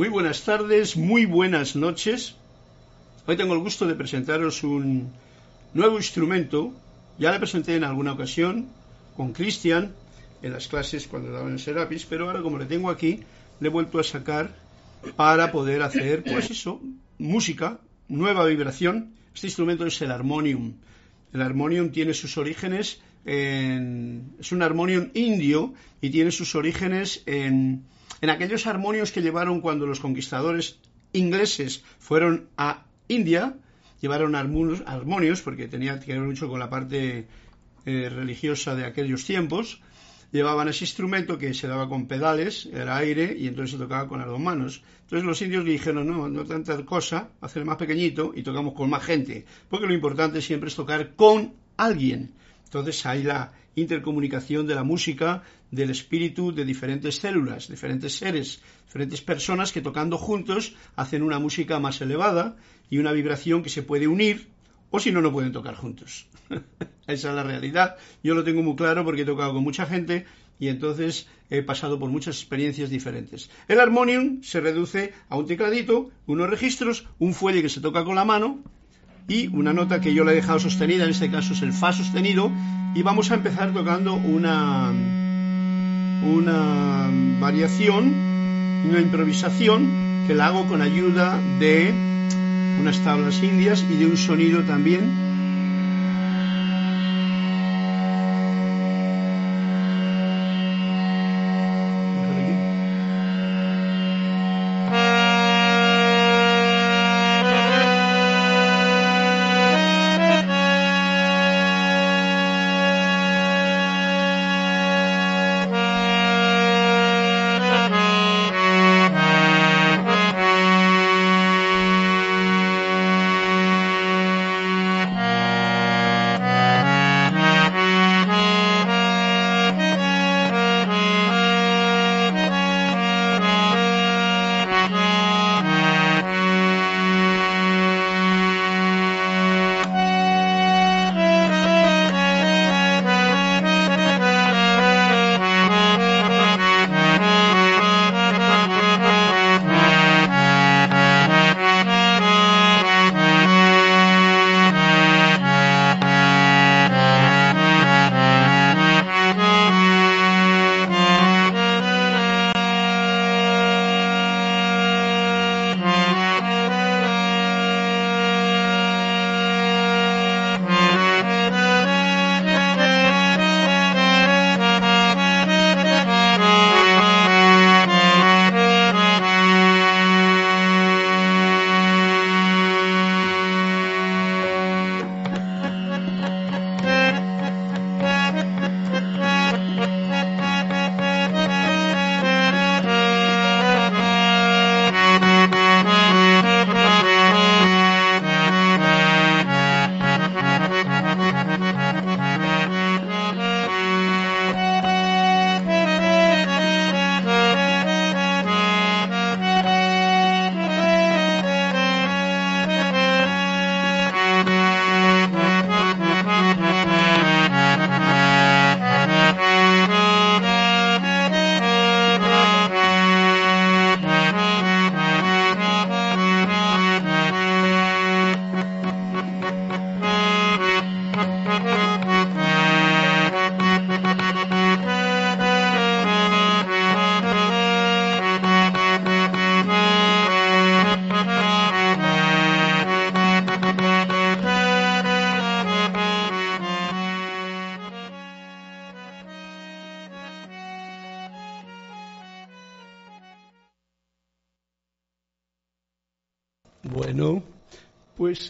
Muy buenas tardes, muy buenas noches. Hoy tengo el gusto de presentaros un nuevo instrumento. Ya le presenté en alguna ocasión con Cristian en las clases cuando daban en Serapis, pero ahora como le tengo aquí, le he vuelto a sacar para poder hacer, pues eso, música, nueva vibración. Este instrumento es el armonium. El armonium tiene sus orígenes en, es un armonium indio y tiene sus orígenes en en aquellos armonios que llevaron cuando los conquistadores ingleses fueron a India, llevaron armonios, porque tenía que ver mucho con la parte eh, religiosa de aquellos tiempos, llevaban ese instrumento que se daba con pedales, era aire, y entonces se tocaba con las dos manos. Entonces los indios dijeron, no, no tanta cosa, hacer más pequeñito y tocamos con más gente, porque lo importante siempre es tocar con alguien. Entonces hay la intercomunicación de la música, del espíritu de diferentes células, diferentes seres, diferentes personas que tocando juntos hacen una música más elevada y una vibración que se puede unir o si no, no pueden tocar juntos. Esa es la realidad. Yo lo tengo muy claro porque he tocado con mucha gente y entonces he pasado por muchas experiencias diferentes. El armonium se reduce a un tecladito, unos registros, un fuelle que se toca con la mano y una nota que yo le he dejado sostenida, en este caso es el Fa sostenido, y vamos a empezar tocando una, una variación, una improvisación que la hago con ayuda de unas tablas indias y de un sonido también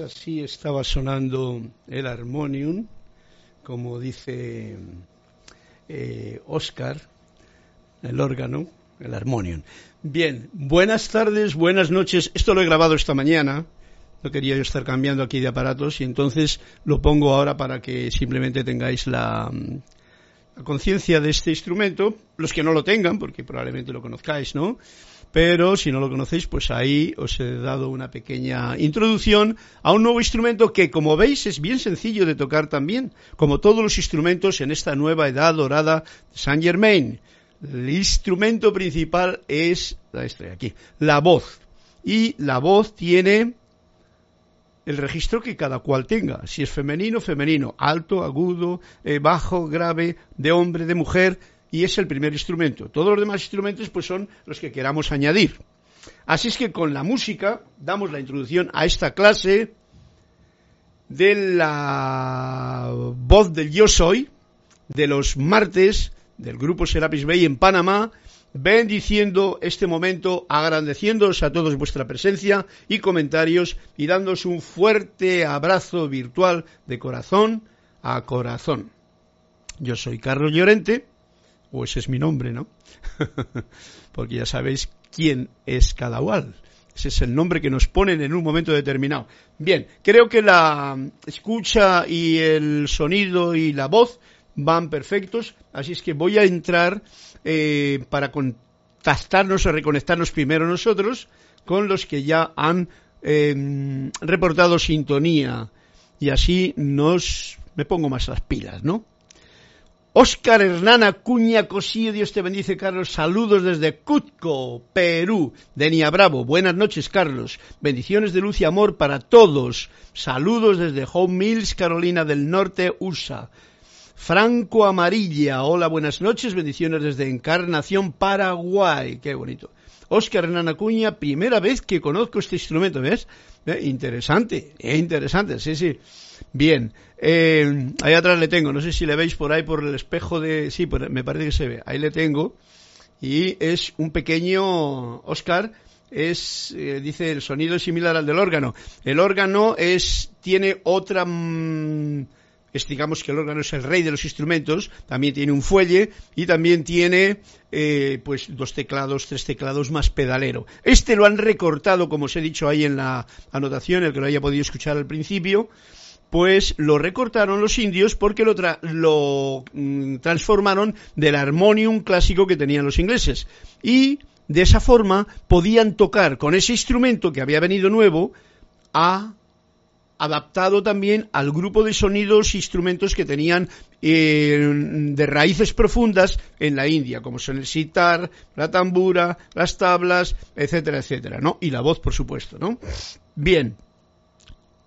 así estaba sonando el armonium, como dice eh, Oscar, el órgano, el armonium. Bien, buenas tardes, buenas noches. Esto lo he grabado esta mañana. No quería yo estar cambiando aquí de aparatos y entonces lo pongo ahora para que simplemente tengáis la conciencia de este instrumento, los que no lo tengan, porque probablemente lo conozcáis, ¿no? Pero si no lo conocéis, pues ahí os he dado una pequeña introducción a un nuevo instrumento que, como veis, es bien sencillo de tocar también, como todos los instrumentos en esta nueva edad dorada de Saint Germain. El instrumento principal es la estrella, aquí, la voz. Y la voz tiene el registro que cada cual tenga. Si es femenino, femenino, alto, agudo, eh, bajo, grave, de hombre, de mujer, y es el primer instrumento. Todos los demás instrumentos pues son los que queramos añadir. Así es que con la música damos la introducción a esta clase de la voz del yo soy de los martes del grupo Serapis Bay en Panamá, bendiciendo este momento, agradeciéndoos a todos vuestra presencia y comentarios y dándos un fuerte abrazo virtual de corazón a corazón. Yo soy Carlos Llorente, o ese es mi nombre, ¿no? Porque ya sabéis quién es cada cual. Ese es el nombre que nos ponen en un momento determinado. Bien, creo que la escucha y el sonido y la voz van perfectos, así es que voy a entrar eh, para contactarnos o reconectarnos primero nosotros con los que ya han em, reportado sintonía y así nos me pongo más las pilas, ¿no? Óscar Hernán Acuña Cosío, Dios te bendice, Carlos. Saludos desde Cutco, Perú. Denia Bravo, buenas noches, Carlos. Bendiciones de luz y amor para todos. Saludos desde Home Mills, Carolina del Norte, USA. Franco Amarilla, hola, buenas noches, bendiciones desde Encarnación, Paraguay. Qué bonito. Óscar Hernán Acuña, primera vez que conozco este instrumento, ¿ves? Eh, interesante, eh, interesante, sí, sí. Bien, eh, ahí atrás le tengo, no sé si le veis por ahí por el espejo de... Sí, me parece que se ve, ahí le tengo. Y es un pequeño Oscar, es, eh, dice, el sonido es similar al del órgano. El órgano es, tiene otra... Mm, es, digamos que el órgano es el rey de los instrumentos, también tiene un fuelle y también tiene eh, pues dos teclados, tres teclados más pedalero. Este lo han recortado, como os he dicho ahí en la anotación, el que lo haya podido escuchar al principio, pues lo recortaron los indios porque lo, mm, transformaron del armonium clásico que tenían los ingleses. Y de esa forma podían tocar con ese instrumento que había venido nuevo a adaptado también al grupo de sonidos e instrumentos que tenían eh, de raíces profundas en la India, como son el sitar, la tambura, las tablas, etcétera, etcétera, ¿no? Y la voz, por supuesto, ¿no? Bien,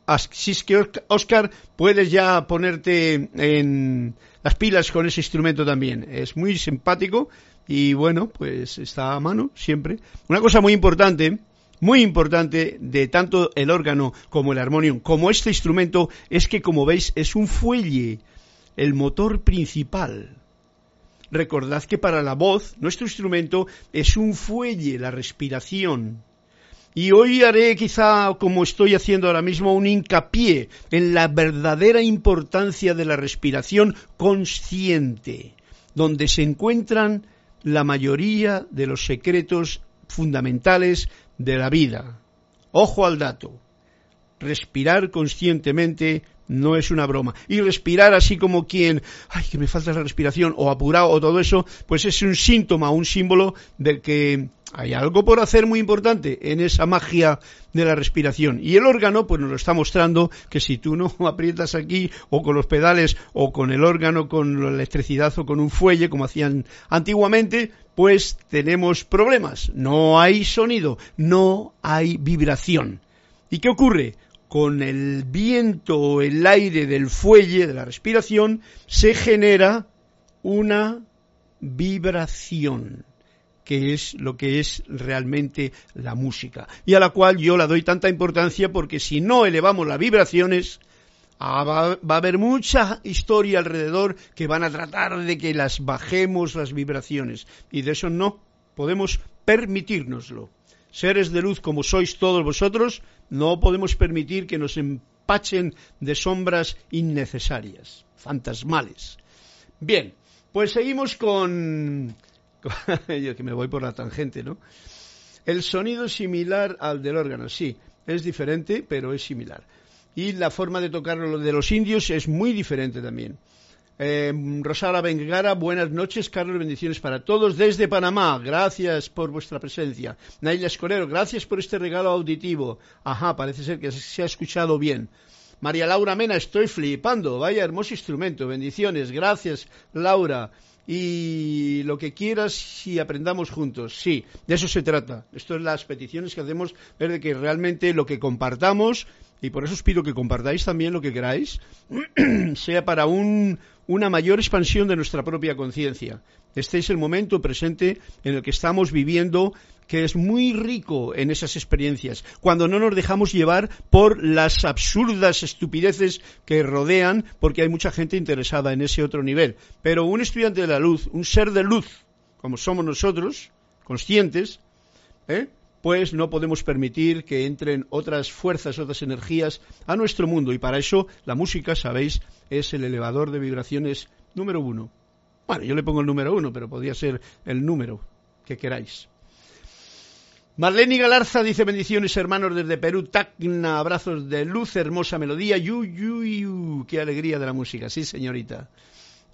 Así es que, Oscar, puedes ya ponerte en las pilas con ese instrumento también. Es muy simpático y bueno, pues está a mano siempre. Una cosa muy importante, muy importante de tanto el órgano como el armonium, como este instrumento, es que como veis es un fuelle, el motor principal. Recordad que para la voz, nuestro instrumento es un fuelle, la respiración. Y hoy haré quizá, como estoy haciendo ahora mismo, un hincapié en la verdadera importancia de la respiración consciente, donde se encuentran la mayoría de los secretos fundamentales de la vida. Ojo al dato. Respirar conscientemente no es una broma. Y respirar así como quien, ay, que me falta la respiración, o apurado, o todo eso, pues es un síntoma, un símbolo de que hay algo por hacer muy importante en esa magia de la respiración. Y el órgano, pues nos lo está mostrando que si tú no aprietas aquí, o con los pedales, o con el órgano, con la electricidad, o con un fuelle, como hacían antiguamente, pues tenemos problemas. No hay sonido, no hay vibración. ¿Y qué ocurre? Con el viento o el aire del fuelle, de la respiración, se genera una vibración que es lo que es realmente la música, y a la cual yo la doy tanta importancia porque si no elevamos las vibraciones, ah, va, va, a haber mucha historia alrededor que van a tratar de que las bajemos las vibraciones, y de eso no podemos permitírnoslo. Seres de luz como sois todos vosotros, no podemos permitir que nos empachen de sombras innecesarias, fantasmales. Bien, pues seguimos con yo que me voy por la tangente, ¿no? El sonido es similar al del órgano, sí, es diferente, pero es similar. Y la forma de tocarlo de los indios es muy diferente también. Eh, Rosara Bengara, buenas noches, Carlos, bendiciones para todos desde Panamá. Gracias por vuestra presencia. Naila Escolero, gracias por este regalo auditivo. Ajá, parece ser que se ha escuchado bien. María Laura Mena, estoy flipando. Vaya hermoso instrumento. Bendiciones. Gracias, Laura. y lo que quieras y aprendamos juntos. Sí, de eso se trata. Esto es las peticiones que hacemos, ver de que realmente lo que compartamos, y por eso os pido que compartáis también lo que queráis, sea para una mayor expansión de nuestra propia conciencia. Este es el momento presente en el que estamos viviendo que es muy rico en esas experiencias, cuando no nos dejamos llevar por las absurdas estupideces que rodean, porque hay mucha gente interesada en ese otro nivel. Pero un estudiante de la luz, un ser de luz, como somos nosotros, conscientes, ¿eh? Pues no podemos permitir que entren otras fuerzas, otras energías a nuestro mundo. Y para eso la música, sabéis, es el elevador de vibraciones número uno. Bueno, yo le pongo el número uno, pero podría ser el número que queráis. Marlene Galarza dice bendiciones hermanos desde Perú, Tacna, abrazos de luz, hermosa melodía, yu, yu, yu, qué alegría de la música, sí señorita.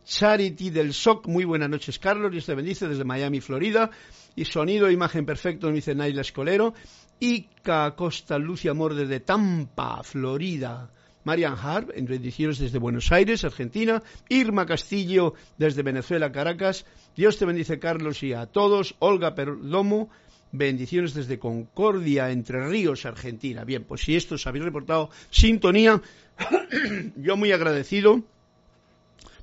Charity del SOC, muy buenas noches Carlos, Dios te bendice desde Miami, Florida, y sonido e imagen perfecto, me dice Naila Escolero, Ica Costa Lucia Amor desde Tampa, Florida, Marian Harp, en bendiciones desde Buenos Aires, Argentina, Irma Castillo desde Venezuela, Caracas, Dios te bendice Carlos y a todos, Olga Perdomo, bendiciones desde Concordia, Entre Ríos, Argentina. Bien, pues si esto os habéis reportado sintonía, yo muy agradecido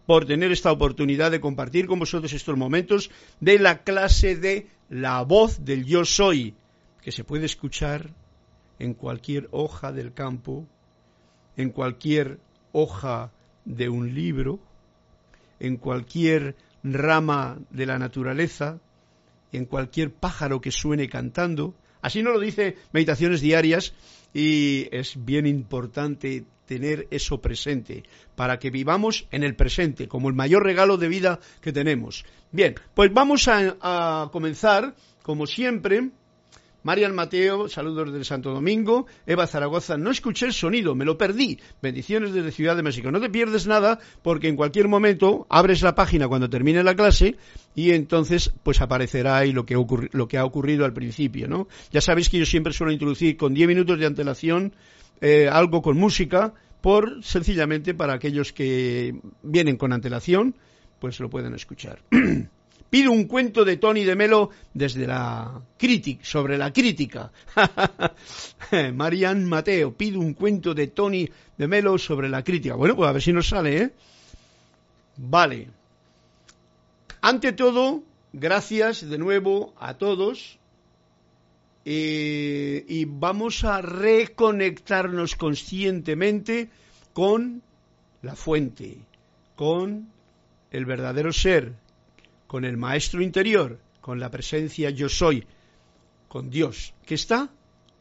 por tener esta oportunidad de compartir con vosotros estos momentos de la clase de la voz del yo soy, que se puede escuchar en cualquier hoja del campo, en cualquier hoja de un libro, en cualquier rama de la naturaleza, en cualquier pájaro que suene cantando. Así nos lo dice Meditaciones Diarias y es bien importante tener eso presente, para que vivamos en el presente, como el mayor regalo de vida que tenemos. Bien, pues vamos a, comenzar, como siempre, Marian Mateo, saludos desde Santo Domingo. Eva Zaragoza, no escuché el sonido, me lo perdí. Bendiciones desde Ciudad de México. No te pierdes nada porque en cualquier momento abres la página cuando termine la clase y entonces pues aparecerá ahí lo que, lo que ha ocurrido al principio, ¿no? Ya sabéis que yo siempre suelo introducir con 10 minutos de antelación eh, algo con música, por sencillamente para aquellos que vienen con antelación, pues lo pueden escuchar. Pido un cuento de Tony de Melo desde la crítica, sobre la crítica. Marian Mateo, pido un cuento de Tony de Melo sobre la crítica. Bueno, pues a ver si nos sale, ¿eh? Vale. Ante todo, gracias de nuevo a todos eh, y vamos a reconectarnos conscientemente con la fuente, con el verdadero ser, con el maestro interior, con la presencia yo soy, con Dios, que está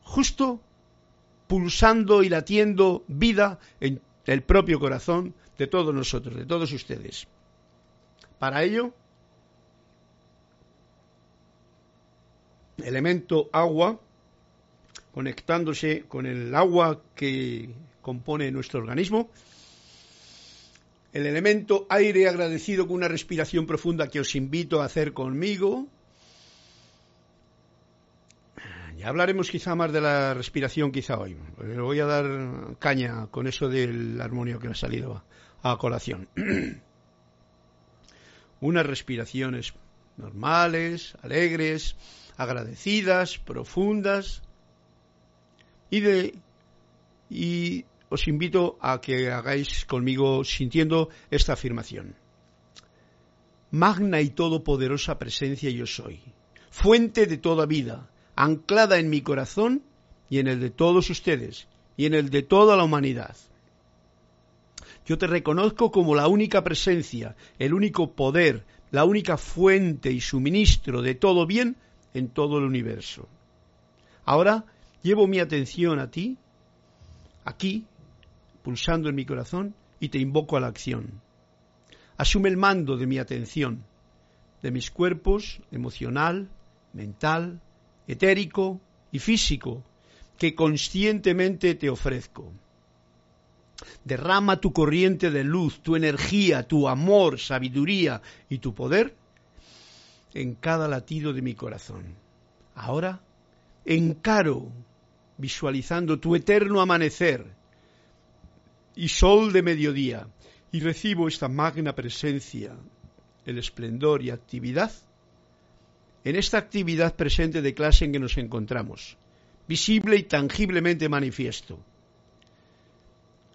justo pulsando y latiendo vida en el propio corazón de todos nosotros, de todos ustedes. Para ello, elemento agua, conectándose con el agua que compone nuestro organismo, el elemento aire agradecido con una respiración profunda que os invito a hacer conmigo. Ya hablaremos quizá más de la respiración quizá hoy. Le voy a dar caña con eso del armonio que me ha salido a colación. Unas respiraciones normales, alegres, agradecidas, profundas, y, de, y os invito a que hagáis conmigo sintiendo esta afirmación. Magna y todopoderosa presencia yo soy, fuente de toda vida, anclada en mi corazón y en el de todos ustedes y en el de toda la humanidad. Yo te reconozco como la única presencia, el único poder, la única fuente y suministro de todo bien en todo el universo. Ahora llevo mi atención a ti, aquí, pulsando en mi corazón, y te invoco a la acción. Asume el mando de mi atención, de mis cuerpos emocional, mental, etérico y físico, que conscientemente te ofrezco. Derrama tu corriente de luz, tu energía, tu amor, sabiduría y tu poder en cada latido de mi corazón. Ahora encaro, visualizando tu eterno amanecer y sol de mediodía, y recibo esta magna presencia el esplendor y actividad en esta actividad presente de clase en que nos encontramos, visible y tangiblemente manifiesto.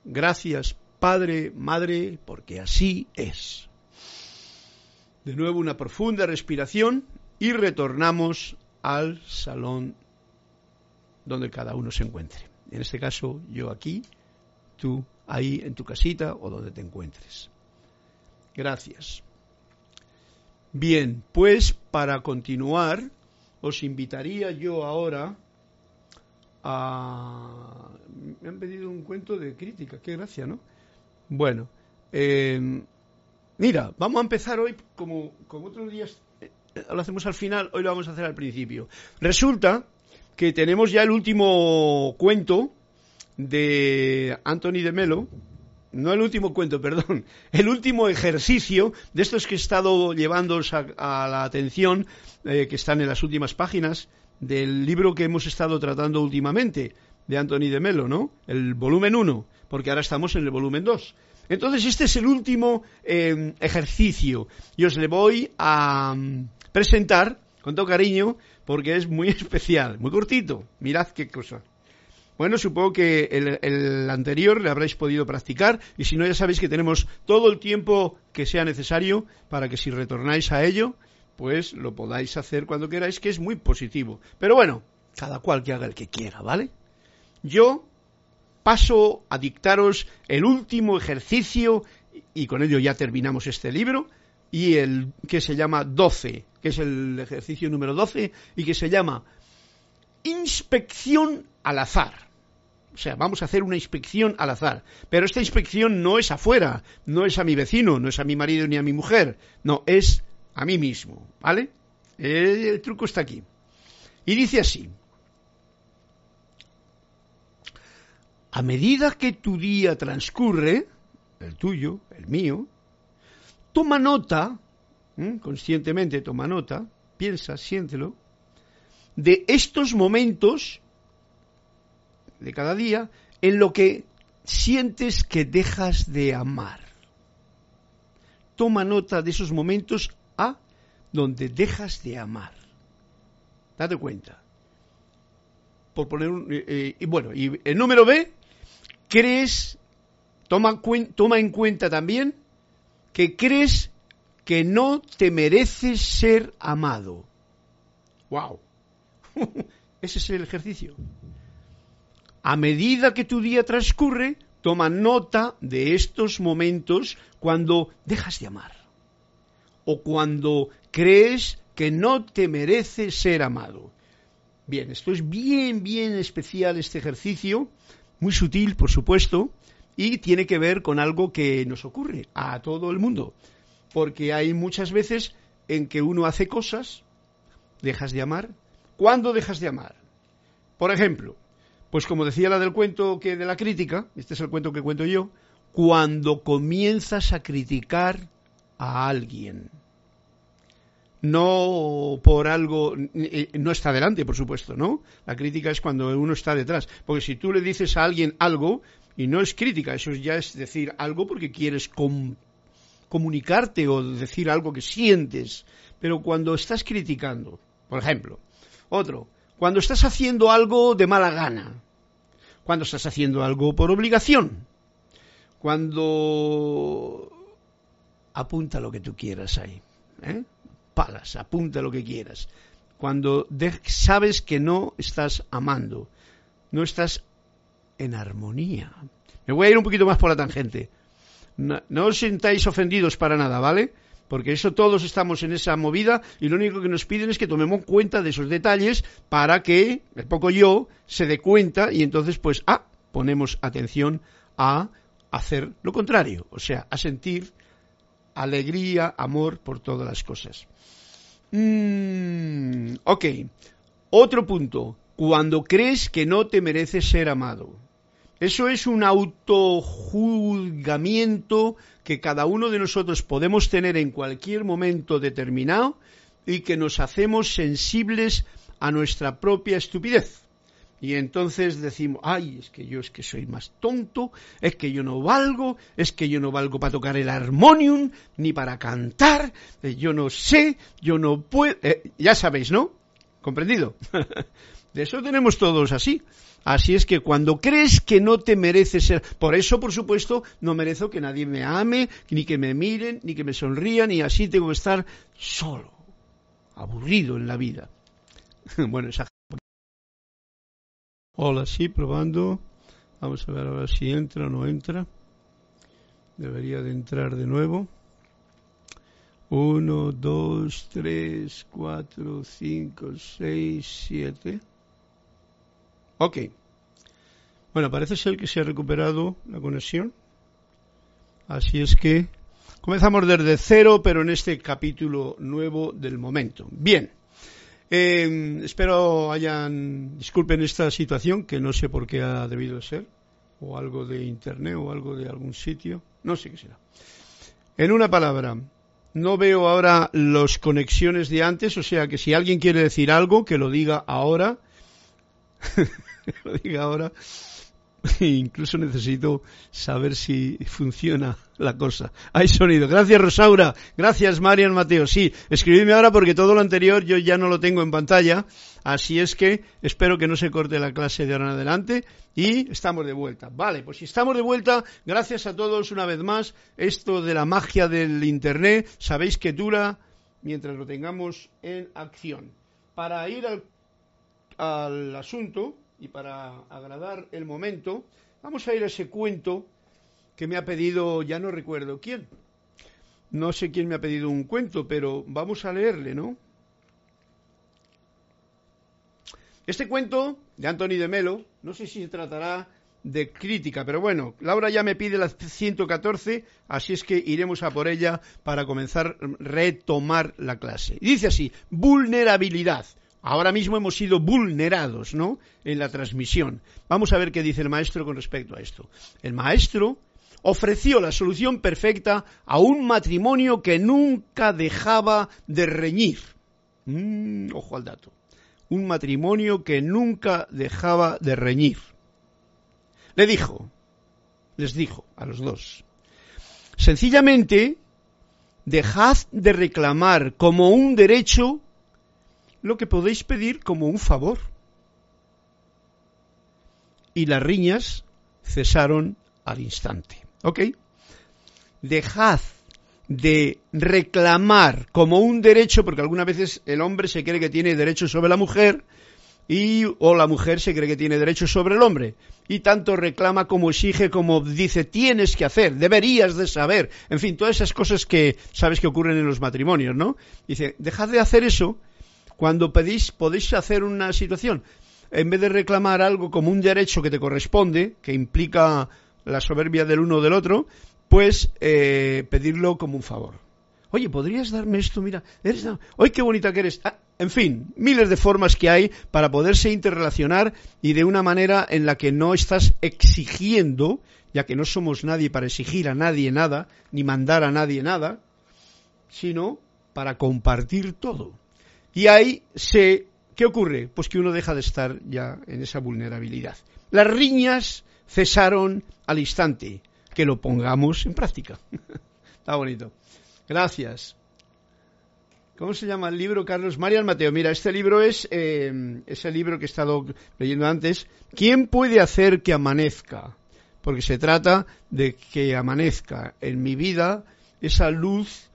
Gracias, Padre, Madre, porque así es. De nuevo una profunda respiración y retornamos al salón donde cada uno se encuentre. En este caso, yo aquí, tú ahí en tu casita o donde te encuentres. Gracias. Bien, pues para continuar, os invitaría yo ahora a... Me han pedido un cuento de crítica, qué gracia, ¿no? Bueno, eh, mira, vamos a empezar hoy como, otros días, eh, lo hacemos al final, hoy lo vamos a hacer al principio. Resulta que tenemos ya el último cuento de Anthony de Melo, no el último cuento, perdón, el último ejercicio de estos que he estado llevando a, la atención, eh, que están en las últimas páginas del libro que hemos estado tratando últimamente, de Anthony de Melo, ¿no? El volumen 1, porque ahora estamos en el volumen 2. Entonces, este es el último eh, ejercicio y os le voy a mm, presentar con todo cariño porque es muy especial, muy cortito. Mirad qué cosa. Bueno, supongo que el, anterior le habréis podido practicar y si no ya sabéis que tenemos todo el tiempo que sea necesario para que si retornáis a ello, pues lo podáis hacer cuando queráis, que es muy positivo. Pero bueno, cada cual que haga el que quiera, ¿vale? Yo paso a dictaros el último ejercicio y con ello ya terminamos este libro y el que se llama 12, que es el ejercicio número 12 y que se llama inspección al azar. O sea, vamos a hacer una inspección al azar. Pero esta inspección no es afuera, no es a mi vecino, no es a mi marido ni a mi mujer. No, es a mí mismo. ¿Vale? El, truco está aquí. Y dice así. A medida que tu día transcurre, el tuyo, el mío, toma nota, conscientemente toma nota, piensa, siéntelo, de estos momentos de cada día en lo que sientes que dejas de amar. Toma nota de esos momentos A donde dejas de amar. Date cuenta. Por poner un, eh, eh, y bueno, y el número B, crees, toma, en cuenta también que crees que no te mereces ser amado. ¡Wow! Ese es el ejercicio a medida que tu día transcurre, toma nota de estos momentos cuando dejas de amar o cuando crees que no te merece ser amado. Bien, esto es bien, bien especial este ejercicio, muy sutil, por supuesto, y tiene que ver con algo que nos ocurre a todo el mundo, porque hay muchas veces en que uno hace cosas, dejas de amar. ¿Cuándo dejas de amar? Por ejemplo, pues como decía la del cuento que de la crítica, este es el cuento que cuento yo, cuando comienzas a criticar a alguien. No por algo, eh, no está delante, por supuesto, ¿no? La crítica es cuando uno está detrás. Porque si tú le dices a alguien algo, y no es crítica, eso ya es decir algo porque quieres comunicarte o decir algo que sientes. Pero cuando estás criticando, por ejemplo, otro, cuando estás haciendo algo de mala gana, cuando estás haciendo algo por obligación, cuando apunta lo que tú quieras ahí, ¿eh? Palas, apunta lo que quieras, cuando sabes que no estás amando, no estás en armonía. Me voy a ir un poquito más por la tangente. no os sintáis ofendidos para nada, ¿vale? porque eso todos estamos en esa movida y lo único que nos piden es que tomemos cuenta de esos detalles para que el poco yo se dé cuenta y entonces pues ah, ponemos atención a hacer lo contrario, o sea, a sentir alegría, amor por todas las cosas. Mm, ok, otro punto, cuando crees que no te mereces ser amado. Eso es un autojuzgamiento que cada uno de nosotros podemos tener en cualquier momento determinado y que nos hacemos sensibles a nuestra propia estupidez. Y entonces decimos, ay, es que yo es que soy más tonto, es que yo no valgo, es que yo no valgo para tocar el armonium, ni para cantar, eh, yo no sé, yo no puedo, eh, ya sabéis, ¿no? ¿Comprendido? de eso tenemos todos así. Así es que cuando crees que no te mereces ser, por eso, por supuesto, no merezco que nadie me ame, ni que me miren, ni que me sonrían, y así tengo que estar solo, aburrido en la vida. bueno, Hola, sí, probando. Vamos a ver ahora si entra o no entra. Debería de entrar de nuevo. Uno, dos, tres, cuatro, cinco, seis, siete. Ok. Bueno, parece ser que se ha recuperado la conexión. Así es que comenzamos desde cero, pero en este capítulo nuevo del momento. Bien. Eh, espero hayan, disculpen esta situación, que no sé por qué ha debido ser, o algo de internet o algo de algún sitio, no sé qué será. En una palabra, no veo ahora las conexiones de antes, o sea que si alguien quiere decir algo, que lo diga ahora, lo diga ahora, Incluso necesito saber si funciona la cosa. Hay sonido. Gracias, Rosaura. Gracias, Marian Mateo. Sí, escribidme ahora porque todo lo anterior yo ya no lo tengo en pantalla. Así es que espero que no se corte la clase de ahora en adelante. Y estamos de vuelta. Vale, pues si estamos de vuelta, gracias a todos una vez más. Esto de la magia del Internet, sabéis que dura mientras lo tengamos en acción. Para ir al, al asunto, y para agradar el momento, vamos a ir a ese cuento que me ha pedido, ya no recuerdo quién. No sé quién me ha pedido un cuento, pero vamos a leerle, ¿no? Este cuento de Anthony de Melo, no sé si se tratará de crítica, pero bueno, Laura ya me pide la 114, así es que iremos a por ella para comenzar retomar la clase. dice así, vulnerabilidad. Ahora mismo hemos sido vulnerados, ¿no? En la transmisión. Vamos a ver qué dice el maestro con respecto a esto. El maestro ofreció la solución perfecta a un matrimonio que nunca dejaba de reñir. Mm, ojo al dato. Un matrimonio que nunca dejaba de reñir. Le dijo, les dijo a los dos, sencillamente dejad de reclamar como un derecho lo que podéis pedir como un favor. Y las riñas cesaron al instante. ¿Ok? Dejad de reclamar como un derecho, porque algunas veces el hombre se cree que tiene derecho sobre la mujer y o la mujer se cree que tiene derecho sobre el hombre y tanto reclama como exige como dice tienes que hacer, deberías de saber, en fin, todas esas cosas que sabes que ocurren en los matrimonios, ¿no? Dice, dejad de hacer eso cuando pedís, podéis hacer una situación, en vez de reclamar algo como un derecho que te corresponde, que implica la soberbia del uno o del otro, pues eh, pedirlo como un favor. Oye, ¿podrías darme esto? Mira, eres... ¡Oye, qué bonita que eres! Ah, en fin, miles de formas que hay para poderse interrelacionar y de una manera en la que no estás exigiendo, ya que no somos nadie para exigir a nadie nada, ni mandar a nadie nada, sino para compartir todo. Y ahí se... ¿Qué ocurre? Pues que uno deja de estar ya en esa vulnerabilidad. Las riñas cesaron al instante. Que lo pongamos en práctica. Está bonito. Gracias. ¿Cómo se llama el libro, Carlos? Marian Mateo. Mira, este libro es eh, ese libro que he estado leyendo antes. ¿Quién puede hacer que amanezca? Porque se trata de que amanezca en mi vida esa luz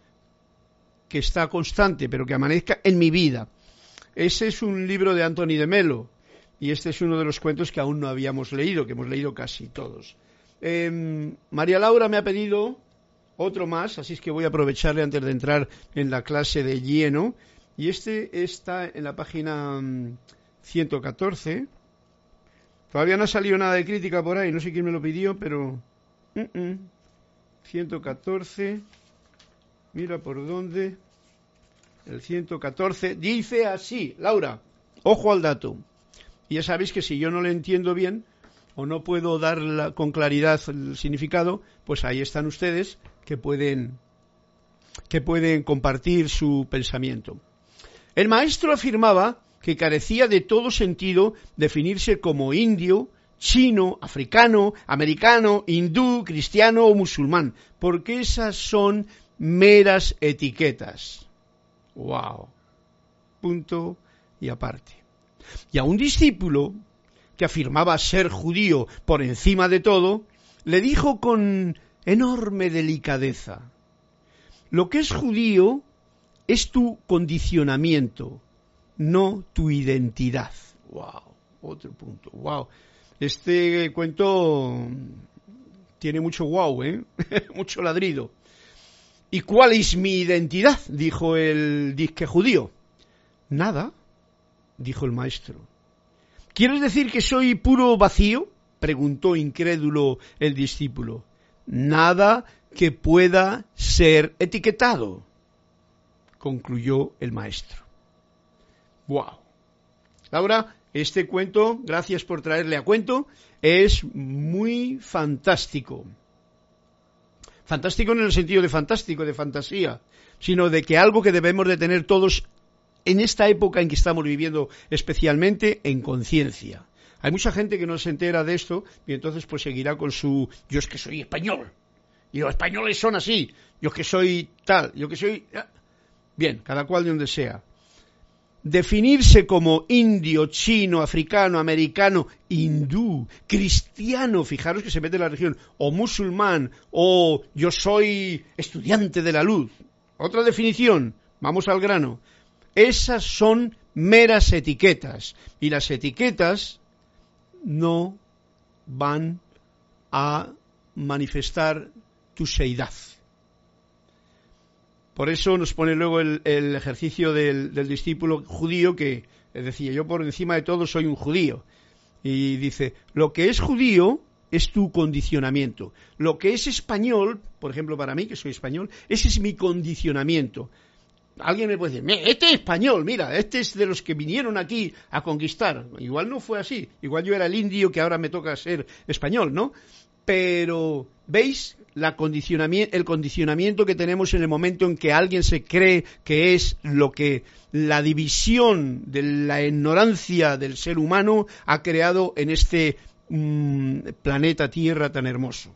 que está constante, pero que amanezca en mi vida. Ese es un libro de Anthony de Melo y este es uno de los cuentos que aún no habíamos leído, que hemos leído casi todos. Em, María Laura me ha pedido otro más, así es que voy a aprovecharle antes de entrar en la clase de lleno. Y este está en la página 114. Mm, Todavía no ha salido nada de crítica por ahí, no sé quién me lo pidió, pero... 114. Mira por dónde. El 114 dice así, Laura, ojo al dato. Y ya sabéis que si yo no le entiendo bien o no puedo dar con claridad el significado, pues ahí están ustedes que pueden que pueden compartir su pensamiento. El maestro afirmaba que carecía de todo sentido definirse como indio, chino, africano, americano, hindú, cristiano o musulmán, porque esas son meras etiquetas. ¡Wow! Punto y aparte. Y a un discípulo que afirmaba ser judío por encima de todo, le dijo con enorme delicadeza, lo que es judío es tu condicionamiento, no tu identidad. ¡Wow! Otro punto. ¡Wow! Este cuento tiene mucho wow, ¿eh? mucho ladrido. ¿Y cuál es mi identidad? dijo el disque judío. Nada, dijo el maestro. ¿Quieres decir que soy puro vacío? preguntó incrédulo el discípulo. Nada que pueda ser etiquetado, concluyó el maestro. ¡Wow! Laura, este cuento, gracias por traerle a cuento, es muy fantástico. Fantástico en el sentido de fantástico, de fantasía, sino de que algo que debemos de tener todos en esta época en que estamos viviendo, especialmente en conciencia. Hay mucha gente que no se entera de esto y entonces pues seguirá con su yo es que soy español. Y los españoles son así, yo que soy tal, yo que soy... Bien, cada cual de donde sea definirse como indio, chino, africano, americano, hindú, cristiano, fijaros que se mete en la región, o musulmán, o yo soy estudiante de la luz. Otra definición, vamos al grano. Esas son meras etiquetas y las etiquetas no van a manifestar tu seidad. Por eso nos pone luego el, ejercicio del, discípulo judío que decía, yo por encima de todo soy un judío. Y dice, lo que es judío es tu condicionamiento. Lo que es español, por ejemplo para mí, que soy español, ese es mi condicionamiento. Alguien me puede decir, este es español, mira, este es de los que vinieron aquí a conquistar. Igual no fue así, igual yo era el indio que ahora me toca ser español, ¿no? Pero, ¿veis? El condicionamiento que tenemos en el momento en que alguien se cree que es lo que la división de la ignorancia del ser humano ha creado en este mm, planeta Tierra tan hermoso.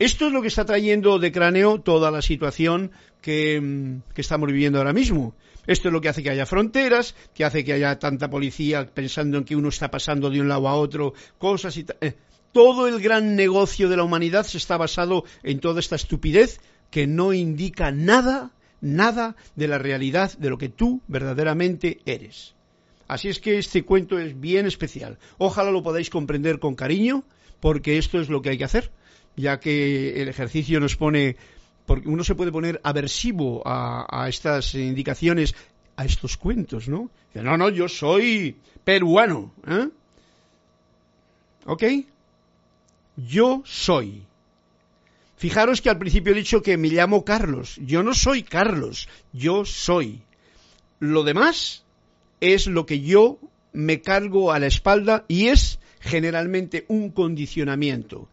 Esto es lo que está trayendo de cráneo toda la situación que, mm, estamos viviendo ahora mismo. Esto es lo que hace que haya fronteras, que hace que haya tanta policía pensando en que uno está pasando de un lado a otro, cosas y tal. Todo el gran negocio de la humanidad se está basado en toda esta estupidez que no indica nada, nada de la realidad de lo que tú verdaderamente eres. Así es que este cuento es bien especial. Ojalá lo podáis comprender con cariño, porque esto es lo que hay que hacer, ya que el ejercicio nos pone, porque uno se puede poner aversivo a, a estas indicaciones, a estos cuentos, ¿no? No, no, yo soy peruano, ¿eh? ¿Ok? Yo soy. Fijaros que al principio he dicho que me llamo Carlos. Yo no soy Carlos, yo soy. Lo demás es lo que yo me cargo a la espalda y es generalmente un condicionamiento,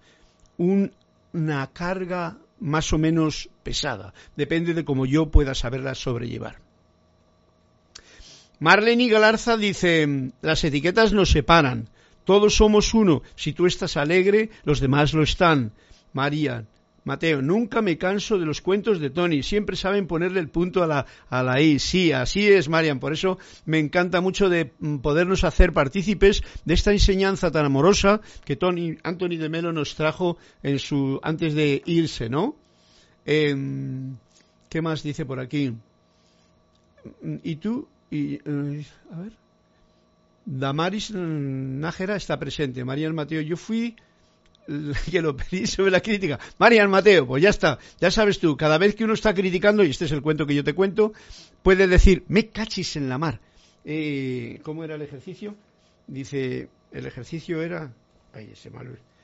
una carga más o menos pesada. Depende de cómo yo pueda saberla sobrellevar. Marlene Galarza dice, las etiquetas nos separan, todos somos uno. Si tú estás alegre, los demás lo están. María, Mateo, nunca me canso de los cuentos de Tony. Siempre saben ponerle el punto a la, a la I. Sí, así es, Marian. Por eso me encanta mucho de mm, podernos hacer partícipes de esta enseñanza tan amorosa que Tony, Anthony de Melo nos trajo en su, antes de irse, ¿no? Em, ¿Qué más dice por aquí? ¿Y tú? Y, eh, a ver. Damaris Nájera está presente. Marian Mateo, yo fui que lo pedí sobre la crítica. Marian Mateo, pues ya está. Ya sabes tú, cada vez que uno está criticando, y este es el cuento que yo te cuento, puede decir, me cachis en la mar. Eh, ¿Cómo era el ejercicio? Dice, el ejercicio era... Ay, se me,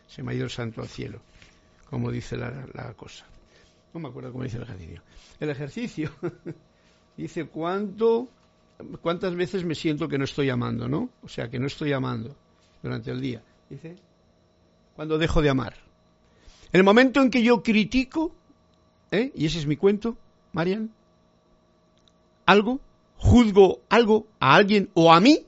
se me ha ido el santo al cielo, como dice la, la cosa. No me acuerdo cómo dice el ejercicio. El ejercicio dice, ¿cuánto ¿cuántas veces me siento que no estoy amando, no? O sea, que no estoy amando durante el día. Dice, cuando dejo de amar. En el momento en que yo critico, ¿eh? y ese es mi cuento, Marian, algo, juzgo algo, a alguien o a mí,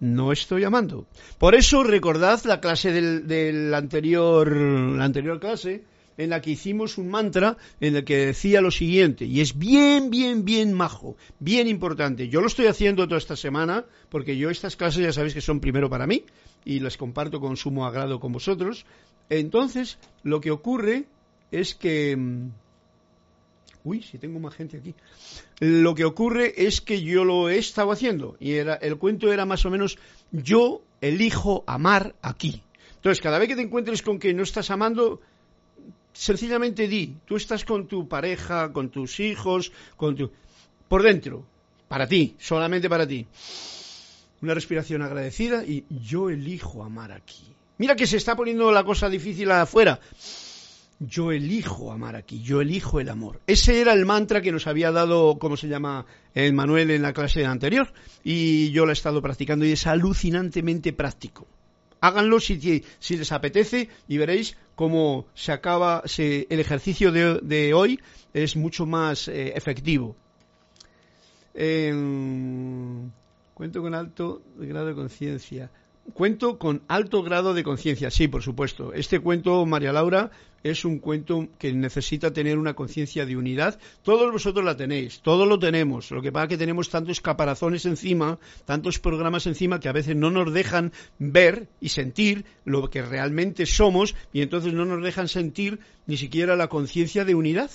no estoy amando. Por eso recordad la clase del, anterior, la anterior clase, en la que hicimos un mantra en el que decía lo siguiente, y es bien, bien, bien majo, bien importante. Yo lo estoy haciendo toda esta semana, porque yo estas clases ya sabéis que son primero para mí, y las comparto con sumo agrado con vosotros. Entonces, lo que ocurre es que... Mm, uy, si tengo más gente aquí. Lo que ocurre es que yo lo he estado haciendo, y era, el cuento era más o menos, yo elijo amar aquí. Entonces, cada vez que te encuentres con que no estás amando, sencillamente di, tú estás con tu pareja, con tus hijos, con tu... por dentro, para ti, solamente para ti. Una respiración agradecida y yo elijo amar aquí. Mira que se está poniendo la cosa difícil afuera. Yo elijo amar aquí, yo elijo el amor. Ese era el mantra que nos había dado, ¿cómo se llama? Manuel en la clase anterior. Y yo lo he estado practicando y es alucinantemente práctico. Háganlo si, si les apetece y veréis cómo se acaba el ejercicio de, hoy es mucho más eh, efectivo. cuento con alto grado de conciencia. Cuento con alto grado de conciencia, sí, por supuesto. Este cuento, María Laura, es un cuento que necesita tener una conciencia de unidad. Todos vosotros la tenéis, todos lo tenemos. Lo que pasa es que tenemos tantos caparazones encima, tantos programas encima que a veces no nos dejan ver y sentir lo que realmente somos y entonces no nos dejan sentir ni siquiera la conciencia de unidad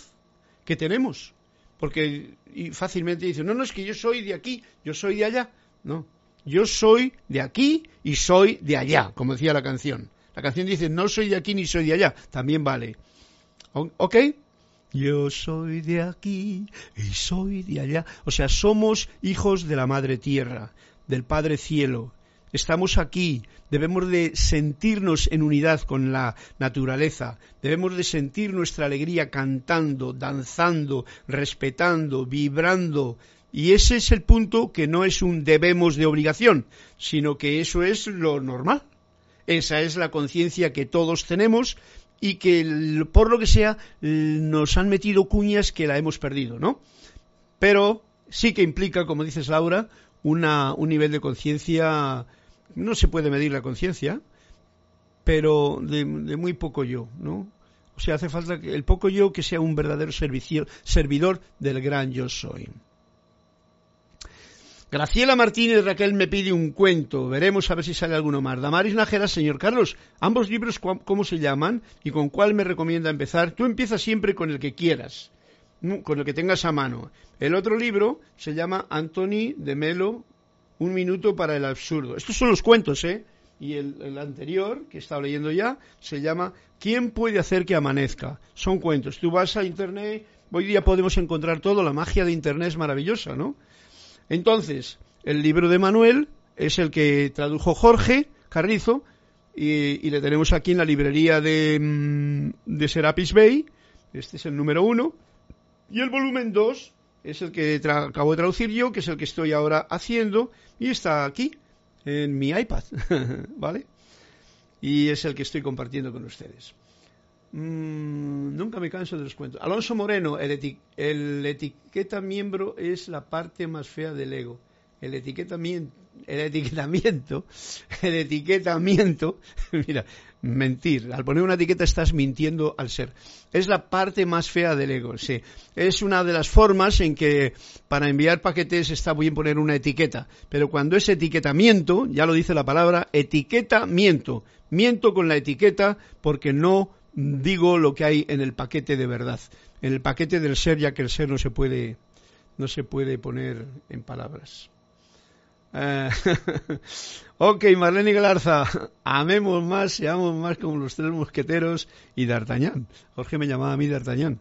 que tenemos. Porque fácilmente dicen, no, no, es que yo soy de aquí, yo soy de allá. No, yo soy de aquí y soy de allá, como decía la canción. La canción dice, no soy de aquí ni soy de allá, también vale. ¿Ok? Yo soy de aquí y soy de allá. O sea, somos hijos de la Madre Tierra, del Padre Cielo. Estamos aquí, debemos de sentirnos en unidad con la naturaleza, debemos de sentir nuestra alegría cantando, danzando, respetando, vibrando, y ese es el punto que no es un debemos de obligación, sino que eso es lo normal. Esa es la conciencia que todos tenemos y que por lo que sea nos han metido cuñas que la hemos perdido, ¿no? Pero sí que implica, como dices Laura, una, un nivel de conciencia, no se puede medir la conciencia, pero de, muy poco yo, ¿no? O sea, hace falta que el poco yo que sea un verdadero servidor del gran yo soy. Graciela Martínez Raquel me pide un cuento. Veremos a ver si sale alguno más. Damaris Najera, señor Carlos, ambos libros, ¿cómo se llaman? ¿Y con cuál me recomienda empezar? Tú empiezas siempre con el que quieras, con el que tengas a mano. El otro libro se llama Anthony de Melo, Un minuto para el absurdo. Estos son los cuentos, ¿eh? Y el, anterior, que he estado leyendo ya, se llama ¿Quién puede hacer que amanezca? Son cuentos. Tú vas a Internet, hoy día podemos encontrar todo, la magia de Internet es maravillosa, ¿no? Entonces, el libro de Manuel es el que tradujo Jorge Carrizo y, le tenemos aquí en la librería de, mm, de Serapis Bay. Este es el número uno. Y el volumen dos es el que acabo de traducir yo, que es el que estoy ahora haciendo y está aquí en mi iPad, ¿vale? Y es el que estoy compartiendo con ustedes. Mm, nunca me canso de los cuentos. Alonso Moreno, el, el, etiqueta miembro es la parte más fea del ego. El etiquetamiento, el etiquetamiento, el etiquetamiento, mira, mentir. Al poner una etiqueta estás mintiendo al ser. Es la parte más fea del ego, sí. Es una de las formas en que para enviar paquetes está bien poner una etiqueta. Pero cuando es etiquetamiento, ya lo dice la palabra, etiquetamiento. Miento con la etiqueta porque no digo lo que hay en el paquete de verdad, en el paquete del ser, ya que el ser no se puede, no se puede poner en palabras. Eh, ok, Marlene Galarza, amemos más, seamos más como los tres mosqueteros y D'Artagnan. Jorge me llamaba a mí D'Artagnan.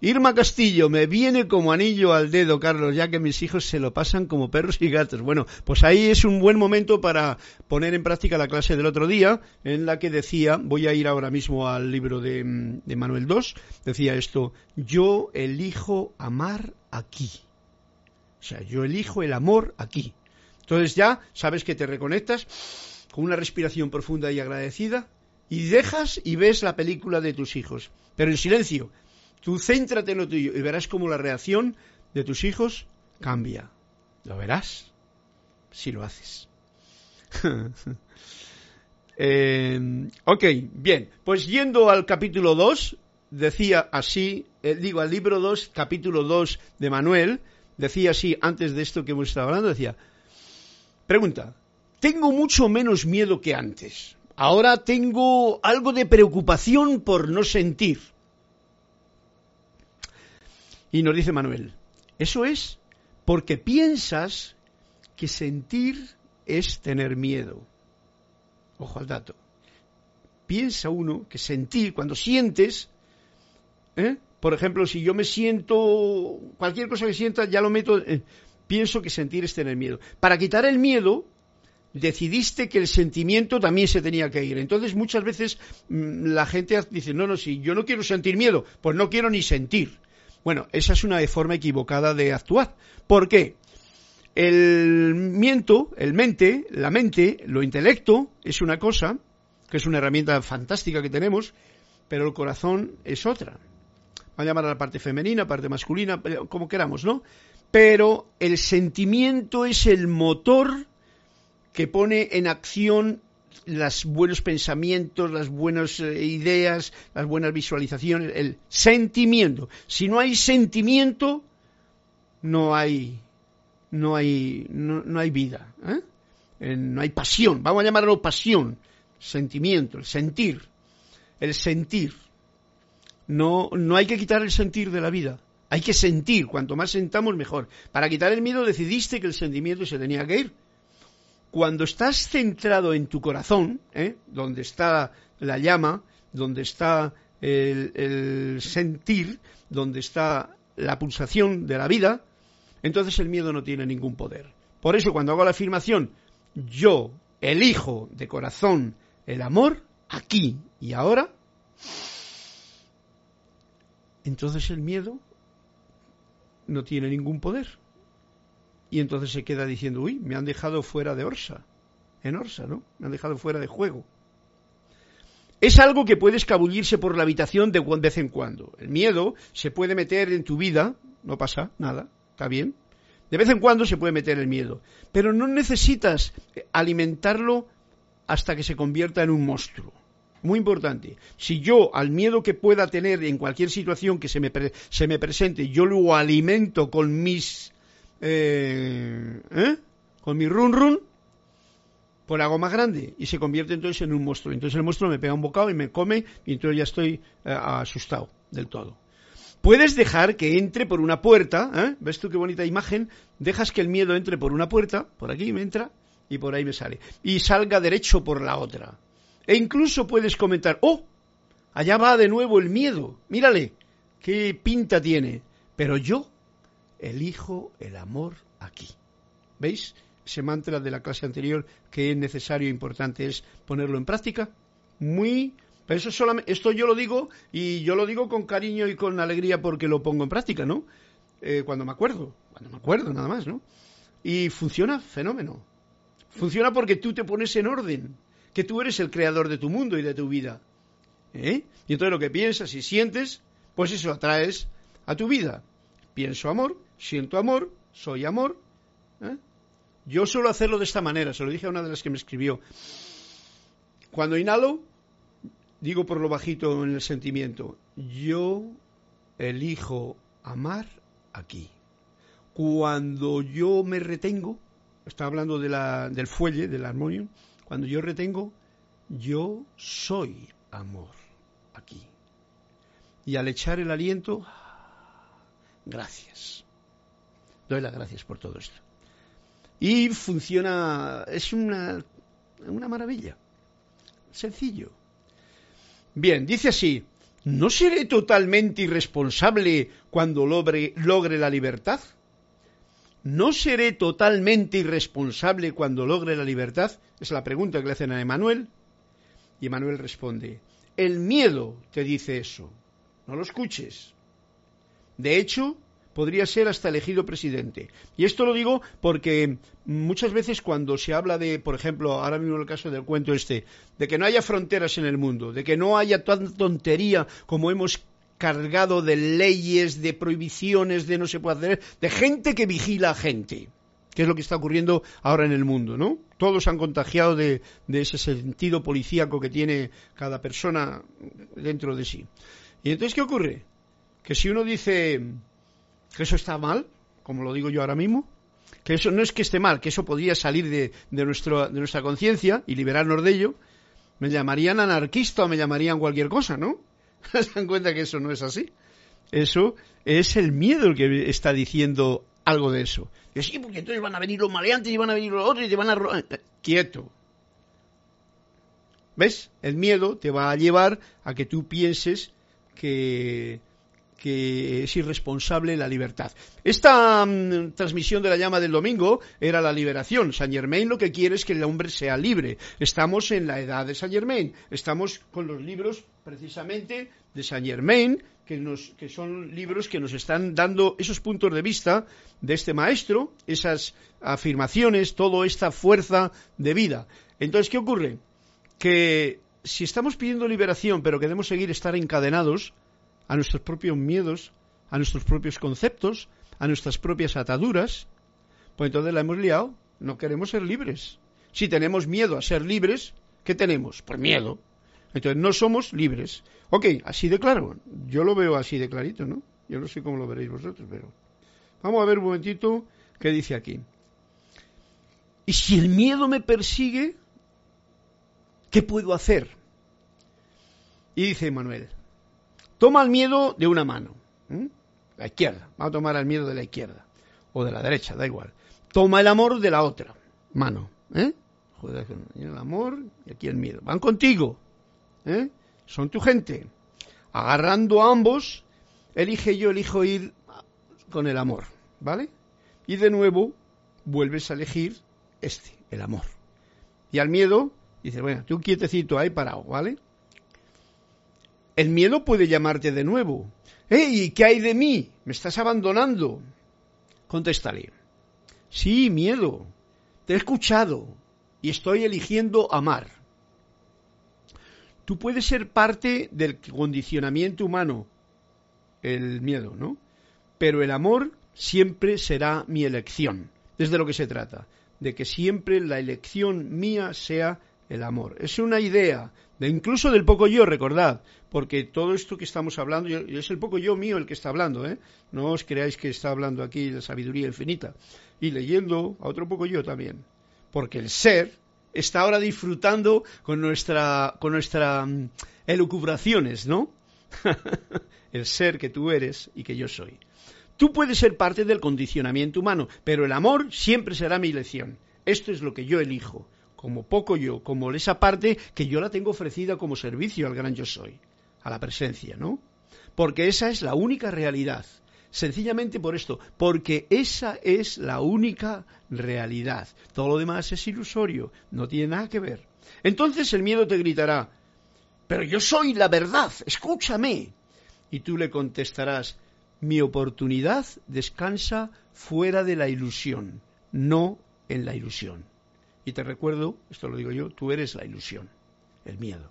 Irma Castillo, me viene como anillo al dedo, Carlos, ya que mis hijos se lo pasan como perros y gatos. Bueno, pues ahí es un buen momento para poner en práctica la clase del otro día, en la que decía, voy a ir ahora mismo al libro de, de Manuel II, decía esto, yo elijo amar aquí. O sea, yo elijo el amor aquí. Entonces ya sabes que te reconectas con una respiración profunda y agradecida y dejas y ves la película de tus hijos, pero en silencio, Tú céntrate en lo tuyo y verás cómo la reacción de tus hijos cambia. Lo verás si lo haces. eh, ok, bien, pues yendo al capítulo 2, decía así, eh, digo, al libro 2, capítulo 2 de Manuel, decía así, antes de esto que hemos estado hablando, decía, pregunta, tengo mucho menos miedo que antes. Ahora tengo algo de preocupación por no sentir. Y nos dice Manuel, eso es porque piensas que sentir es tener miedo. Ojo al dato. Piensa uno que sentir, cuando sientes, ¿eh? por ejemplo, si yo me siento, cualquier cosa que sienta, ya lo meto, pienso que sentir es tener miedo. Para quitar el miedo, decidiste que el sentimiento también se tenía que ir. Entonces muchas veces mm, la gente dice, no, no, si yo no quiero sentir miedo, pues no quiero ni sentir. Bueno, esa es una forma equivocada de actuar. ¿Por qué? El miento, el mente, la mente, lo intelecto es una cosa, que es una herramienta fantástica que tenemos, pero el corazón es otra. Va a llamar a la parte femenina, parte masculina, como queramos, ¿no? Pero el sentimiento es el motor que pone en acción los buenos pensamientos, las buenas eh, ideas, las buenas visualizaciones, el sentimiento. Si no hay sentimiento, no hay, no hay, no, hay vida, ¿eh? no hay pasión. Vamos a llamarlo pasión, sentimiento, el sentir, el sentir. No, no hay que quitar el sentir de la vida. Hay que sentir, cuanto más sentamos mejor. Para quitar el miedo decidiste que el sentimiento se tenía que ir cuando estás centrado en tu corazón, ¿eh? donde está la llama, donde está el, sentir, donde está la pulsación de la vida, entonces el miedo no tiene ningún poder. Por eso cuando hago la afirmación, yo elijo de corazón el amor, aquí y ahora, entonces el miedo no tiene ningún poder y entonces se queda diciendo, uy, me han dejado fuera de Orsa, en Orsa, ¿no? Me han dejado fuera de juego. Es algo que puede escabullirse por la habitación de vez en cuando. El miedo se puede meter en tu vida, no pasa nada, está bien. De vez en cuando se puede meter el miedo, pero no necesitas alimentarlo hasta que se convierta en un monstruo. Muy importante. Si yo al miedo que pueda tener en cualquier situación que se me, se me presente, yo lo alimento con mis eh, ¿eh? con mi run run, por algo más grande y se convierte entonces en un monstruo. Entonces el monstruo me pega un bocado y me come y entonces ya estoy eh, asustado del todo. Puedes dejar que entre por una puerta, ¿eh? ¿ves tú qué bonita imagen? Dejas que el miedo entre por una puerta, por aquí me entra y por ahí me sale, y salga derecho por la otra. E incluso puedes comentar, oh, allá va de nuevo el miedo, mírale, qué pinta tiene, pero yo elijo el amor aquí. ¿Veis? Ese mantra de la clase anterior que es necesario e importante es ponerlo en práctica. Muy. Pero eso solamente, esto yo lo digo y yo lo digo con cariño y con alegría porque lo pongo en práctica, ¿no? Eh, cuando me acuerdo, cuando me acuerdo nada más, ¿no? Y funciona fenómeno. Funciona porque tú te pones en orden, que tú eres el creador de tu mundo y de tu vida. ¿eh? Y entonces lo que piensas y sientes, pues eso atraes a tu vida. Pienso amor, siento amor, soy amor. ¿eh? Yo suelo hacerlo de esta manera, se lo dije a una de las que me escribió. Cuando inhalo, digo por lo bajito en el sentimiento, yo elijo amar aquí. Cuando yo me retengo, está hablando de la, del fuelle, del armonio, cuando yo retengo, yo soy amor aquí. Y al echar el aliento, gracias. Doy las gracias por todo esto. Y funciona, es una, una maravilla. Sencillo. Bien, dice así, ¿no seré totalmente irresponsable cuando logre, logre la libertad? ¿No seré totalmente irresponsable cuando logre la libertad? Es la pregunta que le hacen a Emanuel. Y Emanuel responde, el miedo te dice eso. No lo escuches. De hecho, podría ser hasta elegido presidente. Y esto lo digo porque muchas veces cuando se habla de, por ejemplo, ahora mismo el caso del cuento este, de que no haya fronteras en el mundo, de que no haya tanta tontería como hemos cargado de leyes, de prohibiciones, de no se puede hacer, de gente que vigila a gente. que es lo que está ocurriendo ahora en el mundo, ¿no? Todos han contagiado de, de ese sentido policíaco que tiene cada persona dentro de sí. Y entonces, ¿qué ocurre? Que si uno dice que eso está mal, como lo digo yo ahora mismo, que eso no es que esté mal, que eso podría salir de, de, nuestro, de nuestra conciencia y liberarnos de ello, me llamarían anarquista o me llamarían cualquier cosa, ¿no? ¿Se dan cuenta que eso no es así? Eso es el miedo el que está diciendo algo de eso. Y sí, porque entonces van a venir los maleantes y van a venir los otros y te van a... Quieto. ¿Ves? El miedo te va a llevar a que tú pienses que que es irresponsable la libertad. Esta mm, transmisión de la llama del domingo era la liberación. Saint Germain lo que quiere es que el hombre sea libre. Estamos en la edad de Saint Germain. Estamos con los libros precisamente de Saint Germain, que, nos, que son libros que nos están dando esos puntos de vista de este maestro, esas afirmaciones, toda esta fuerza de vida. Entonces, ¿qué ocurre? Que si estamos pidiendo liberación, pero queremos seguir estar encadenados, a nuestros propios miedos, a nuestros propios conceptos, a nuestras propias ataduras, pues entonces la hemos liado. No queremos ser libres. Si tenemos miedo a ser libres, ¿qué tenemos? Pues miedo. Entonces no somos libres. Ok, así de claro. Yo lo veo así de clarito, ¿no? Yo no sé cómo lo veréis vosotros, pero... Vamos a ver un momentito qué dice aquí. Y si el miedo me persigue, ¿qué puedo hacer? Y dice Manuel, Toma el miedo de una mano, la izquierda, vamos a tomar el miedo de la izquierda, o de la derecha, da igual. Toma el amor de la otra mano, ¿eh? Joder, el amor y aquí el miedo. Van contigo, ¿eh? Son tu gente. Agarrando a ambos, elige yo, elijo ir con el amor, ¿vale? Y de nuevo vuelves a elegir este, el amor. Y al miedo, dices, bueno, tú quietecito ahí parado, ¿vale? El miedo puede llamarte de nuevo. ¡Ey! ¿Qué hay de mí? ¿Me estás abandonando? Contéstale. Sí, miedo. Te he escuchado y estoy eligiendo amar. Tú puedes ser parte del condicionamiento humano, el miedo, ¿no? Pero el amor siempre será mi elección. Es de lo que se trata, de que siempre la elección mía sea el amor. Es una idea, de incluso del poco yo, recordad, porque todo esto que estamos hablando es el poco yo mío el que está hablando, ¿eh? No os creáis que está hablando aquí la sabiduría infinita. Y leyendo a otro poco yo también, porque el ser está ahora disfrutando con nuestra con nuestra mm, elucubraciones, ¿no? el ser que tú eres y que yo soy. Tú puedes ser parte del condicionamiento humano, pero el amor siempre será mi elección. Esto es lo que yo elijo como poco yo, como esa parte que yo la tengo ofrecida como servicio al gran yo soy, a la presencia, ¿no? Porque esa es la única realidad. Sencillamente por esto, porque esa es la única realidad. Todo lo demás es ilusorio, no tiene nada que ver. Entonces el miedo te gritará, pero yo soy la verdad, escúchame. Y tú le contestarás, mi oportunidad descansa fuera de la ilusión, no en la ilusión. Y te recuerdo, esto lo digo yo, tú eres la ilusión, el miedo.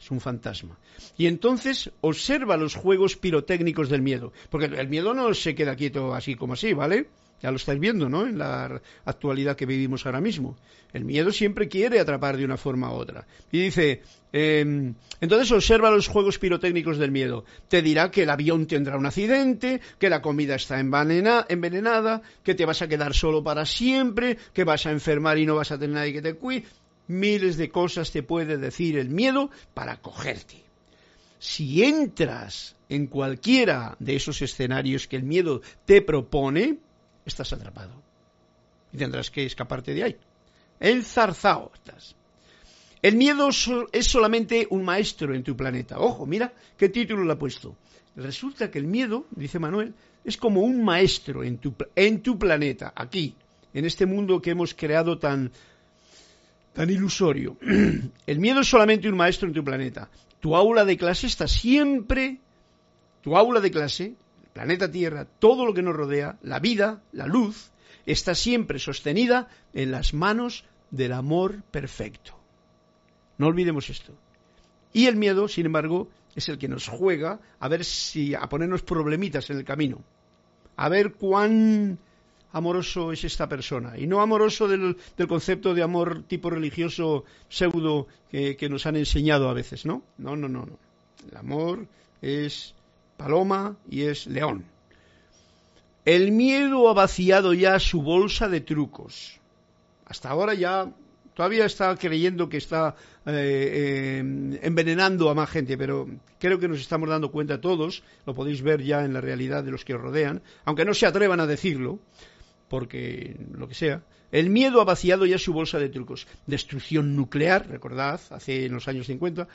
Es un fantasma. Y entonces observa los juegos pirotécnicos del miedo. Porque el miedo no se queda quieto así como así, ¿vale? Ya lo estáis viendo, ¿no? En la actualidad que vivimos ahora mismo. El miedo siempre quiere atrapar de una forma u otra. Y dice, em, entonces observa los juegos pirotécnicos del miedo. Te dirá que el avión tendrá un accidente, que la comida está envenenada, que te vas a quedar solo para siempre, que vas a enfermar y no vas a tener nadie que te cuide. Miles de cosas te puede decir el miedo para cogerte. Si entras en cualquiera de esos escenarios que el miedo te propone, estás atrapado. Y tendrás que escaparte de ahí. Enzarzao estás. El miedo es solamente un maestro en tu planeta. Ojo, mira qué título le ha puesto. Resulta que el miedo, dice Manuel, es como un maestro en tu, en tu planeta, aquí, en este mundo que hemos creado tan, tan ilusorio. El miedo es solamente un maestro en tu planeta. Tu aula de clase está siempre, tu aula de clase planeta Tierra, todo lo que nos rodea, la vida, la luz, está siempre sostenida en las manos del amor perfecto. No olvidemos esto. Y el miedo, sin embargo, es el que nos juega a ver si a ponernos problemitas en el camino. A ver cuán amoroso es esta persona. Y no amoroso del, concepto de amor tipo religioso pseudo que, que, nos han enseñado a veces, ¿no? No, no, no, no. El amor es paloma y es león. El miedo ha vaciado ya su bolsa de trucos. Hasta ahora ya todavía está creyendo que está eh, eh, envenenando a más gente, pero creo que nos estamos dando cuenta todos, lo podéis ver ya en la realidad de los que os rodean, aunque no se atrevan a decirlo, porque lo que sea. El miedo ha vaciado ya su bolsa de trucos. Destrucción nuclear, recordad, hace en los años 50,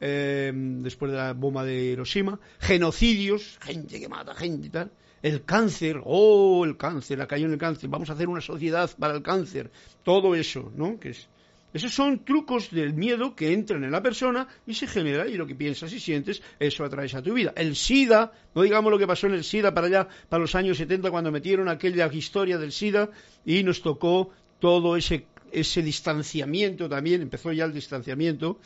eh, después de la bomba de Hiroshima, genocidios, gente que mata gente y tal el cáncer, oh, el cáncer, la cayó en el cáncer, vamos a hacer una sociedad para el cáncer, todo eso, ¿no? Que es, esos son trucos del miedo que entran en la persona y se genera, y lo que piensas y sientes, eso atraes a tu vida. El SIDA, no digamos lo que pasó en el SIDA para allá, para los años 70, cuando metieron aquella historia del SIDA y nos tocó todo ese, ese distanciamiento también, empezó ya el distanciamiento,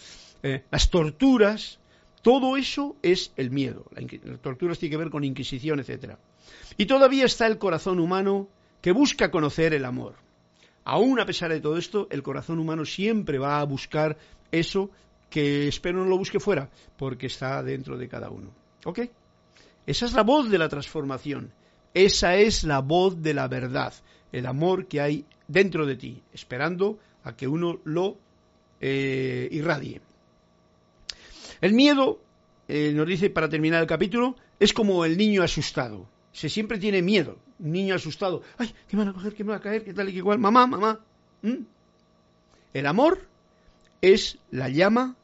eh, las torturas, todo eso es el miedo. Las torturas tienen que ver con inquisición, etcétera. Y todavía está el corazón humano que busca conocer el amor. Aún a pesar de todo esto, el corazón humano siempre va a buscar eso que espero no lo busque fuera, porque está dentro de cada uno. ¿Ok? Esa es la voz de la transformación. Esa es la voz de la verdad, el amor que hay dentro de ti, esperando a que uno lo eh, irradie. El miedo, eh, nos dice para terminar el capítulo, es como el niño asustado se siempre tiene miedo. Un niño asustado. Ay, ¿qué me van a coger? ¿Qué me va a caer? ¿Qué tal y qué igual? Mamá, mamá. ¿Mm? El amor es la llama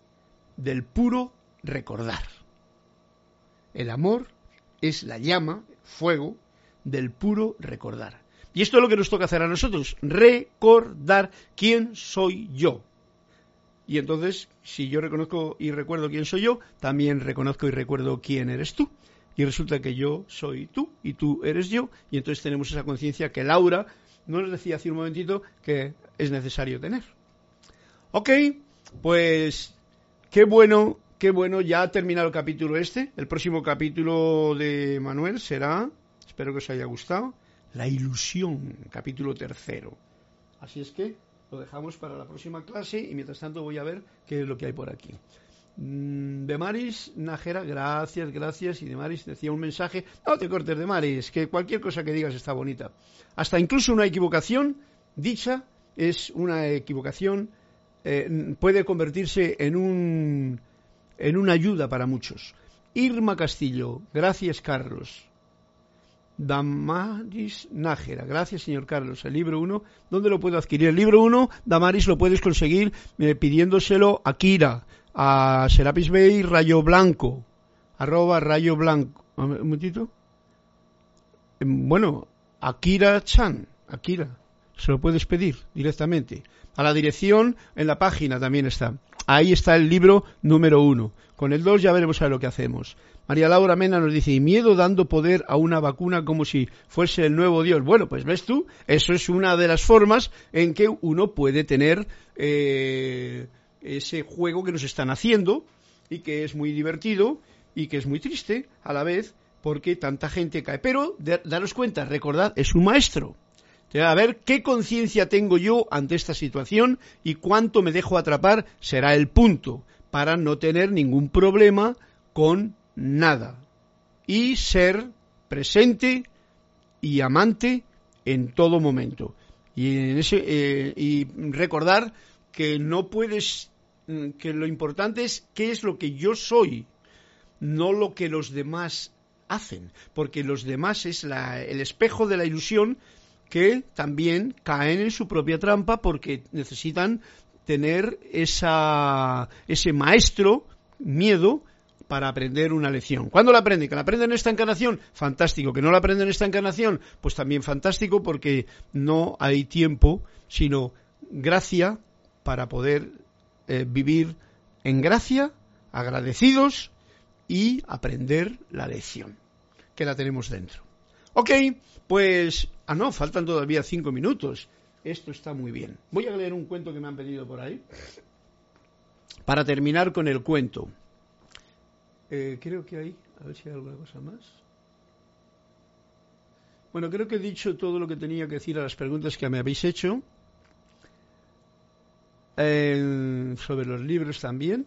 del puro recordar. El amor es la llama, fuego, del puro recordar. Y esto es lo que nos toca hacer a nosotros, recordar quién soy yo. Y entonces, si yo reconozco y recuerdo quién soy yo, también reconozco y recuerdo quién eres tú y resulta que yo soy tú y tú eres yo y entonces tenemos esa conciencia que Laura nos decía hace un momentito que es necesario tener. Ok, pues qué bueno, qué bueno, ya ha terminado el capítulo este. El próximo capítulo de Manuel será, espero que os haya gustado, la ilusión, capítulo tercero. Así es que lo dejamos para la próxima clase y mientras tanto voy a ver qué es lo que hay por aquí. Mm, de Maris Najera, gracias, gracias. Y de Maris decía un mensaje, no te cortes de Maris, que cualquier cosa que digas está bonita. Hasta incluso una equivocación dicha es una equivocación, eh, puede convertirse en, un, en una ayuda para muchos. Irma Castillo, gracias Carlos. Damaris Nájera, gracias señor Carlos. El libro 1, ¿dónde lo puedo adquirir? El libro 1, Damaris, lo puedes conseguir eh, pidiéndoselo a Kira a Serapis Bay Rayo Blanco, arroba Rayo Blanco. Un momentito. Em, bueno, Akira Chan, Akira, se lo puedes pedir directamente. A la dirección en la página también está. Ahí está el libro número uno. Con el dos ya veremos a lo que hacemos. María Laura Mena nos dice, y miedo dando poder a una vacuna como si fuese el nuevo Dios. Bueno, pues ves tú, eso es una de las formas en que uno puede tener eh, ese juego que nos están haciendo y que es muy divertido y que es muy triste a la vez porque tanta gente cae. Pero daros cuenta, recordad, es un maestro. A ver qué conciencia tengo yo ante esta situación y cuánto me dejo atrapar será el punto para no tener ningún problema con nada. Y ser presente y amante en todo momento. Y, en ese, eh, y recordar que no puedes Mm, que lo importante es qué es lo que yo soy, no lo que los demás hacen, porque los demás es el espejo de la ilusión que también caen en su propia trampa porque necesitan tener esa, ese maestro miedo para aprender una lección. ¿Cuándo la aprenden? ¿Que la aprenden en esta encarnación? Fantástico. ¿Que no la aprenden en esta encarnación? Pues también fantástico porque no hay tiempo, sino gracia para poder eh, vivir en gracia, agradecidos y aprender la lección, que la tenemos dentro. Ok, pues... Ah, no, faltan todavía cinco minutos. Esto está muy bien. Voy a leer un cuento que me han pedido por ahí. Para terminar con el cuento. Eh, creo que hay... A ver si hay alguna cosa más. Bueno, creo que he dicho todo lo que tenía que decir a las preguntas que me habéis hecho. sobre los libros también.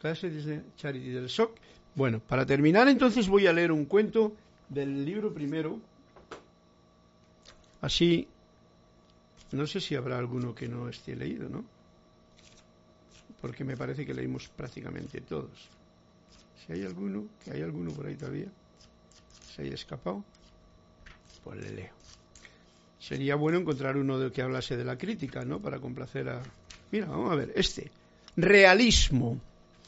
Clase de Charity del SOC. Bueno, para terminar entonces voy a leer un cuento del libro primero. Así, no sé si habrá alguno que no esté leído, ¿no? Porque me parece que leímos prácticamente todos. Si hay alguno, que hay alguno por ahí todavía se haya escapado, pues le leo. Sería bueno encontrar uno de que hablase de la crítica, ¿no? Para complacer a... Mira, vamos a ver, este. Realismo.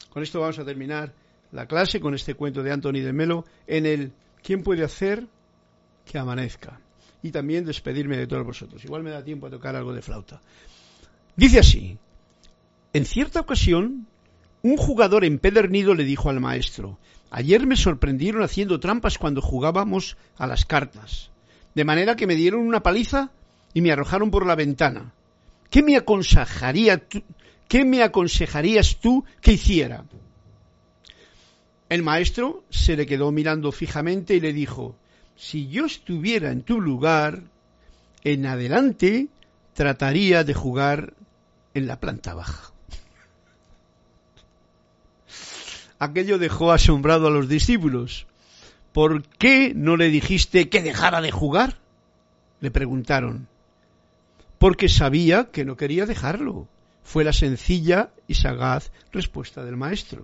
Con esto vamos a terminar la clase con este cuento de Anthony de Melo en el ¿Quién puede hacer que amanezca? Y también despedirme de todos vosotros. Igual me da tiempo a tocar algo de flauta. Dice así. En cierta ocasión, un jugador empedernido le dijo al maestro, ayer me sorprendieron haciendo trampas cuando jugábamos a las cartas, de manera que me dieron una paliza y me arrojaron por la ventana. ¿Qué me, aconsejaría ¿Qué me aconsejarías tú que hiciera? El maestro se le quedó mirando fijamente y le dijo, si yo estuviera en tu lugar, en adelante trataría de jugar en la planta baja. Aquello dejó asombrado a los discípulos. ¿Por qué no le dijiste que dejara de jugar? Le preguntaron. Porque sabía que no quería dejarlo. Fue la sencilla y sagaz respuesta del maestro.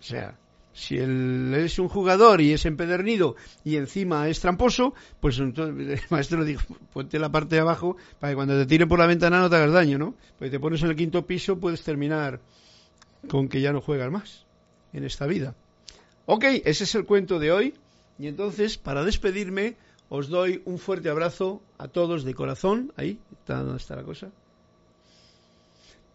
O sea, si él es un jugador y es empedernido y encima es tramposo, pues entonces el maestro dijo, ponte la parte de abajo para que cuando te tire por la ventana no te hagas daño, ¿no? Porque te pones en el quinto piso puedes terminar con que ya no juegas más en esta vida. Ok, ese es el cuento de hoy. Y entonces, para despedirme, os doy un fuerte abrazo a todos de corazón. Ahí, está, ¿dónde está la cosa?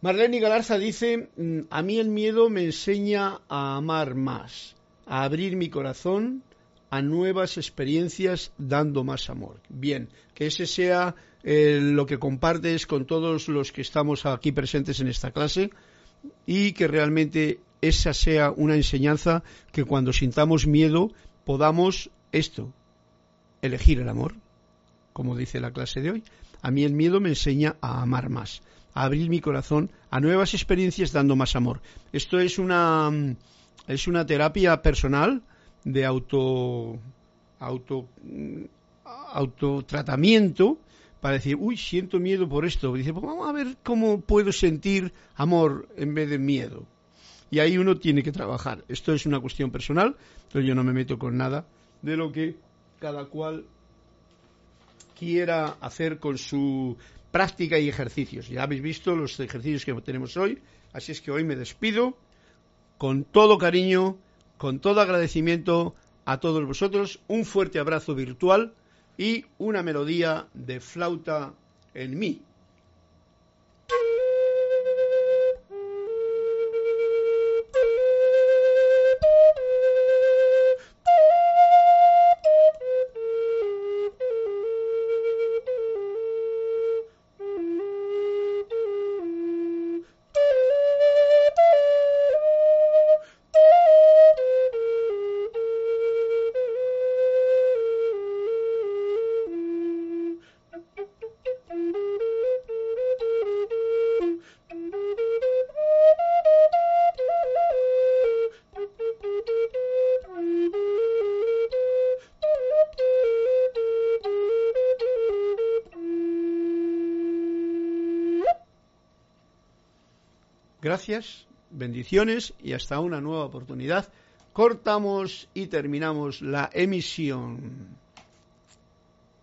Marlene Galarza dice, mm, a mí el miedo me enseña a amar más, a abrir mi corazón a nuevas experiencias dando más amor. Bien, que ese sea eh, lo que compartes con todos los que estamos aquí presentes en esta clase y que realmente esa sea una enseñanza que cuando sintamos miedo podamos esto, elegir el amor, como dice la clase de hoy. A mí el miedo me enseña a amar más, a abrir mi corazón a nuevas experiencias dando más amor. Esto es una es una terapia personal de auto auto autotratamiento para decir, uy, siento miedo por esto. Dice, pues vamos a ver cómo puedo sentir amor en vez de miedo. Y ahí uno tiene que trabajar. Esto es una cuestión personal, pero yo no me meto con nada de lo que cada cual quiera hacer con su práctica y ejercicios. Ya habéis visto los ejercicios que tenemos hoy, así es que hoy me despido con todo cariño, con todo agradecimiento a todos vosotros, un fuerte abrazo virtual y una melodía de flauta en mí. Gracias, bendiciones y hasta una nueva oportunidad. Cortamos y terminamos la emisión.